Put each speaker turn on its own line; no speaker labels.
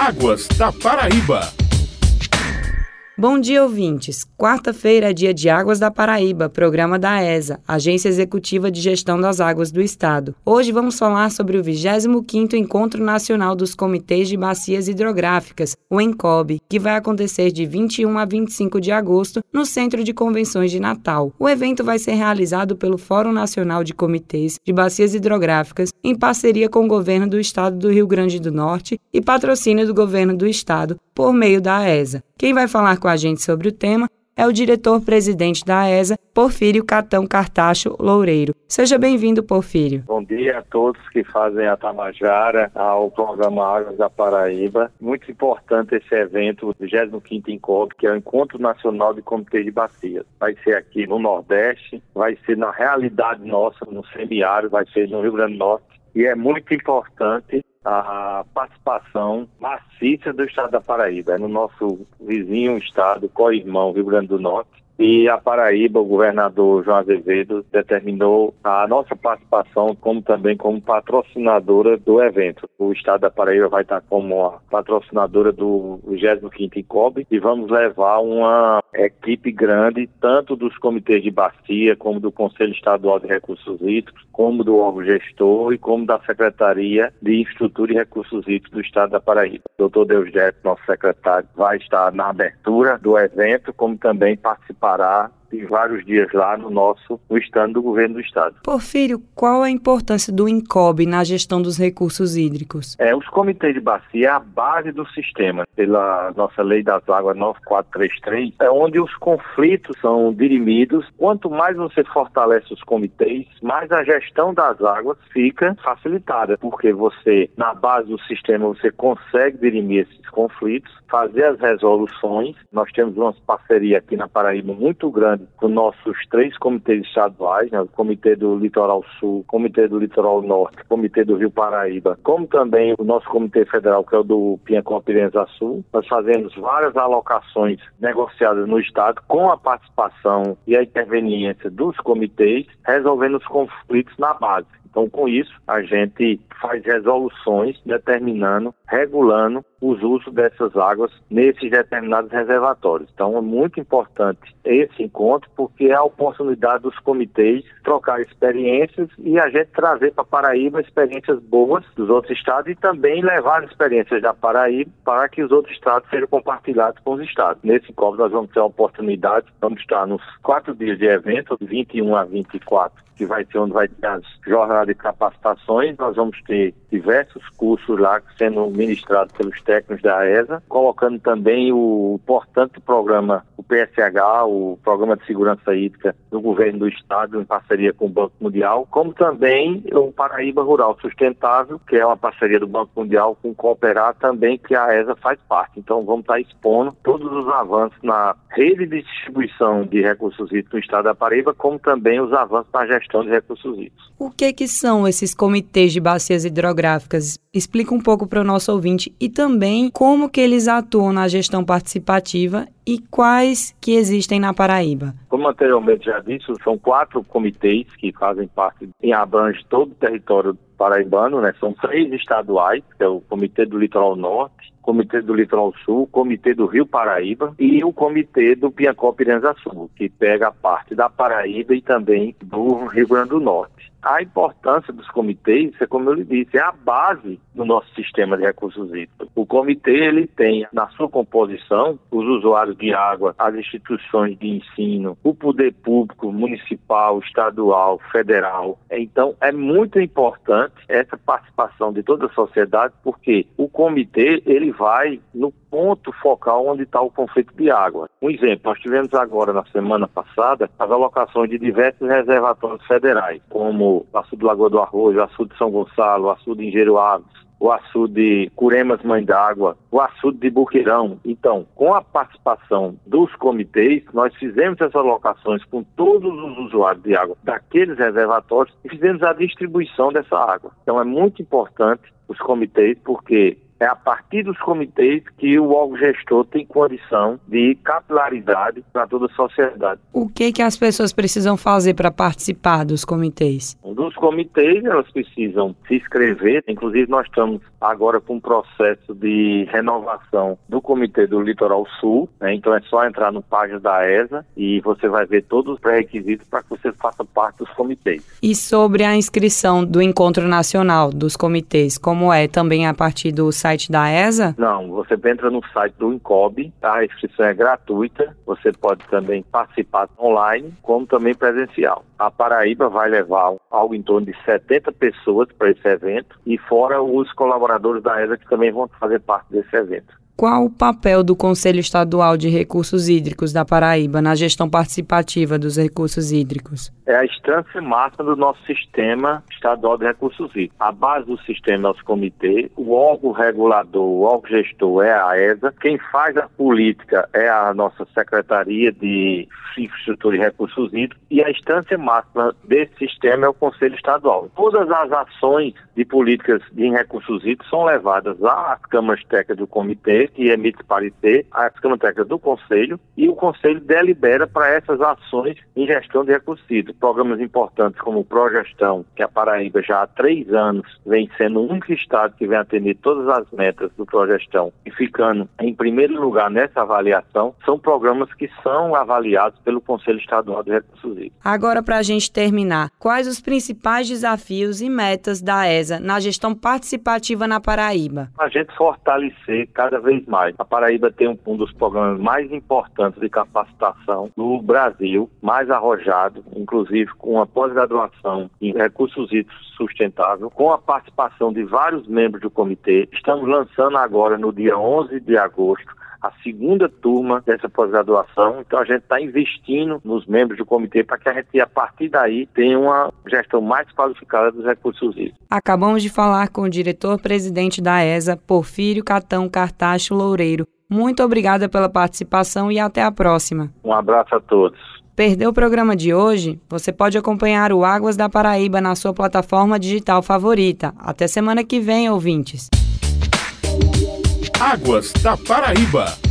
Águas da Paraíba.
Bom dia, ouvintes. Quarta-feira é dia de Águas da Paraíba, programa da ESA, Agência Executiva de Gestão das Águas do Estado. Hoje vamos falar sobre o 25º Encontro Nacional dos Comitês de Bacias Hidrográficas, o ENCOB, que vai acontecer de 21 a 25 de agosto no Centro de Convenções de Natal. O evento vai ser realizado pelo Fórum Nacional de Comitês de Bacias Hidrográficas, em parceria com o governo do Estado do Rio Grande do Norte e patrocínio do governo do Estado, por meio da ESA. Quem vai falar com a gente sobre o tema é o diretor-presidente da ESA, Porfírio Catão Cartacho Loureiro. Seja bem-vindo, Porfírio.
Bom dia a todos que fazem a Tabajara, ao programa Águas da Paraíba. Muito importante esse evento, o 25º Encontro, que é o Encontro Nacional de Comitê de Bacias. Vai ser aqui no Nordeste, vai ser na realidade nossa, no semiárido, vai ser no Rio Grande do Norte. E é muito importante a participação maciça do estado da Paraíba. É no nosso vizinho estado, co-irmão, Rio Grande do Norte, e a Paraíba, o governador João Azevedo determinou a nossa participação como também como patrocinadora do evento. O estado da Paraíba vai estar como a patrocinadora do 25º ICOB e vamos levar uma equipe grande, tanto dos comitês de bacia, como do Conselho Estadual de Recursos Hídricos, como do órgão gestor e como da Secretaria de Infraestrutura e Recursos Hídricos do estado da Paraíba. O doutor Deus nosso secretário, vai estar na abertura do evento, como também participar parar em vários dias lá no nosso no stand do governo do estado.
Porfírio, qual a importância do INCOB na gestão dos recursos hídricos?
É, os comitês de bacia é a base do sistema, pela nossa lei das águas 9433, é onde os conflitos são dirimidos. Quanto mais você fortalece os comitês, mais a gestão das águas fica facilitada, porque você, na base do sistema, você consegue dirimir esses conflitos, fazer as resoluções. Nós temos uma parceria aqui na Paraíba muito grande com nossos três comitês estaduais, né, o Comitê do Litoral Sul, Comitê do Litoral Norte, Comitê do Rio Paraíba, como também o nosso Comitê Federal, que é o do Piancó Pirenza Sul. Nós fazemos várias alocações negociadas no Estado com a participação e a interveniência dos comitês, resolvendo os conflitos na base. Então, com isso, a gente faz resoluções determinando, regulando os usos dessas águas nesses determinados reservatórios. Então, é muito importante esse encontro, porque é a oportunidade dos comitês trocar experiências e a gente trazer para Paraíba experiências boas dos outros estados e também levar experiências da Paraíba para que os outros estados sejam compartilhados com os estados. Nesse encontro, nós vamos ter a oportunidade, vamos estar nos quatro dias de evento, 21 a 24 que vai ser onde vai ter as jornadas de capacitações. Nós vamos ter diversos cursos lá sendo ministrados pelos técnicos da ESA, colocando também o importante programa, o PSH, o Programa de Segurança Hídrica do Governo do Estado, em parceria com o Banco Mundial, como também o Paraíba Rural Sustentável, que é uma parceria do Banco Mundial com o Cooperar também, que a ESA faz parte. Então vamos estar expondo todos os avanços na rede de distribuição de recursos hídricos no Estado da Paraíba, como também os avanços na gestão gestão de recursos hídricos.
O que, que são esses comitês de bacias hidrográficas? Explica um pouco para o nosso ouvinte e também como que eles atuam na gestão participativa e quais que existem na Paraíba.
Como anteriormente já disse, são quatro comitês que fazem parte e abrange todo o território paraibano, né? São três estaduais, que é o Comitê do Litoral Norte, Comitê do Litoral Sul, Comitê do Rio Paraíba e o Comitê do Piancó Piranha Sul, que pega a parte da Paraíba e também do Rio Grande do Norte a importância dos comitês, é como eu lhe disse, é a base do nosso sistema de recursos hídricos. O comitê ele tem na sua composição os usuários de água, as instituições de ensino, o poder público municipal, estadual, federal. Então é muito importante essa participação de toda a sociedade, porque o comitê ele vai no ponto focal onde está o conflito de água. Um exemplo, nós tivemos agora na semana passada as alocações de diversos reservatórios federais, como o açude Lagoa do Arroz, o açude de São Gonçalo, o açude Engenheiro Aves, o açude Curemas Mãe d'Água, o açude de Buqueirão. Então, com a participação dos comitês, nós fizemos essas alocações com todos os usuários de água daqueles reservatórios e fizemos a distribuição dessa água. Então, é muito importante os comitês, porque É a partir dos comitês que o órgão gestor tem condição de capilaridade para toda a sociedade.
O que que as pessoas precisam fazer para participar dos comitês?
Dos comitês, elas precisam se inscrever. Inclusive, nós estamos agora com um processo de renovação do Comitê do Litoral Sul. Né? Então, é só entrar no página da ESA e você vai ver todos os pré-requisitos para que você faça parte dos comitês.
E sobre a inscrição do Encontro Nacional dos comitês, como é também a partir do site da ESA?
Não, você entra no site do INCOB, tá? a inscrição é gratuita, você pode também participar online, como também presencial. A Paraíba vai levar algo em torno de 70 pessoas para esse evento e fora os colaboradores da ESA que também vão fazer parte desse evento.
Qual o papel do Conselho Estadual de Recursos Hídricos da Paraíba na gestão participativa dos recursos hídricos?
É a instância máxima do nosso sistema estadual de recursos hídricos. A base do sistema é os comitês, o órgão regulador, o órgão gestor é a ESA, quem faz a política é a nossa Secretaria de Infraestrutura e Recursos Hídricos e a instância máxima desse sistema é o Conselho Estadual. Todas as ações de políticas em recursos hídricos são levadas às câmaras técnicas do comitê que emite parecer, a Câmara do Conselho, e o Conselho delibera para essas ações em gestão de recursos hídricos. Programas importantes como o Progestão, que a Paraíba já há três anos vem sendo o único estado que vem atender todas as metas do Progestão e ficando em primeiro lugar nessa avaliação, são programas que são avaliados pelo Conselho Estadual de Recursos Hídricos.
Agora, para a gente terminar, quais os principais desafios e metas da ESA na gestão participativa na Paraíba?
A gente fortalecer cada vez vez mais. A Paraíba tem um, um dos programas mais importantes de capacitação do Brasil, mais arrojado, inclusive com a pós-graduação em recursos hídricos sustentável, com a participação de vários membros do comitê. Estamos lançando agora, no dia 11 de agosto, a segunda turma dessa pós-graduação. Então a gente está investindo nos membros do comitê para que a gente, a partir daí, tenha uma gestão mais qualificada dos recursos hídricos.
Acabamos de falar com o diretor-presidente da ESA, Porfírio Catão Cartacho Loureiro. Muito obrigada pela participação e até a próxima.
Um abraço a todos.
Perdeu o programa de hoje? Você pode acompanhar o Águas da Paraíba na sua plataforma digital favorita. Até semana que vem, ouvintes.
Águas da Paraíba.